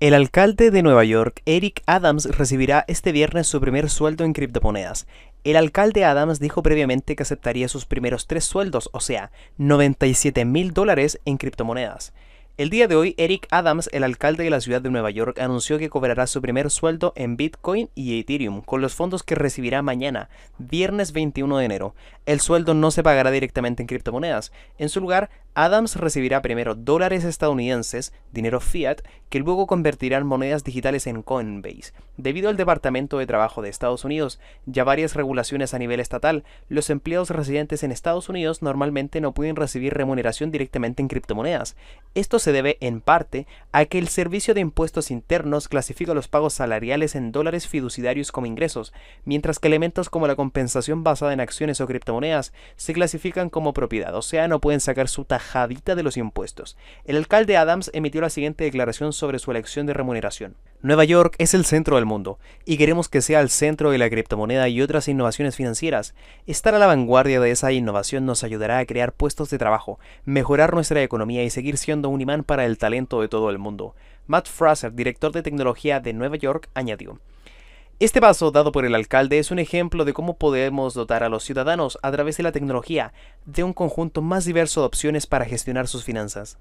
El alcalde de Nueva York, Eric Adams, recibirá este viernes su primer sueldo en criptomonedas. El alcalde Adams dijo previamente que aceptaría sus primeros tres sueldos, o sea, 97 mil dólares en criptomonedas. El día de hoy, Eric Adams, el alcalde de la ciudad de Nueva York, anunció que cobrará su primer sueldo en Bitcoin y Ethereum con los fondos que recibirá mañana, viernes 21 de enero. El sueldo no se pagará directamente en criptomonedas. En su lugar, Adams recibirá primero dólares estadounidenses, dinero fiat, que luego convertirá en monedas digitales en Coinbase. Debido al Departamento de Trabajo de Estados Unidos y a varias regulaciones a nivel estatal, los empleados residentes en Estados Unidos normalmente no pueden recibir remuneración directamente en criptomonedas. Esto se debe, en parte, a que el Servicio de Impuestos Internos clasifica los pagos salariales en dólares fiduciarios como ingresos, mientras que elementos como la compensación basada en acciones o criptomonedas se clasifican como propiedad, o sea, no pueden sacar su taja de los impuestos. El alcalde Adams emitió la siguiente declaración sobre su elección de remuneración. Nueva York es el centro del mundo y queremos que sea el centro de la criptomoneda y otras innovaciones financieras. Estar a la vanguardia de esa innovación nos ayudará a crear puestos de trabajo, mejorar nuestra economía y seguir siendo un imán para el talento de todo el mundo. Matt Fraser, director de tecnología de Nueva York, añadió. Este paso dado por el alcalde es un ejemplo de cómo podemos dotar a los ciudadanos a través de la tecnología de un conjunto más diverso de opciones para gestionar sus finanzas.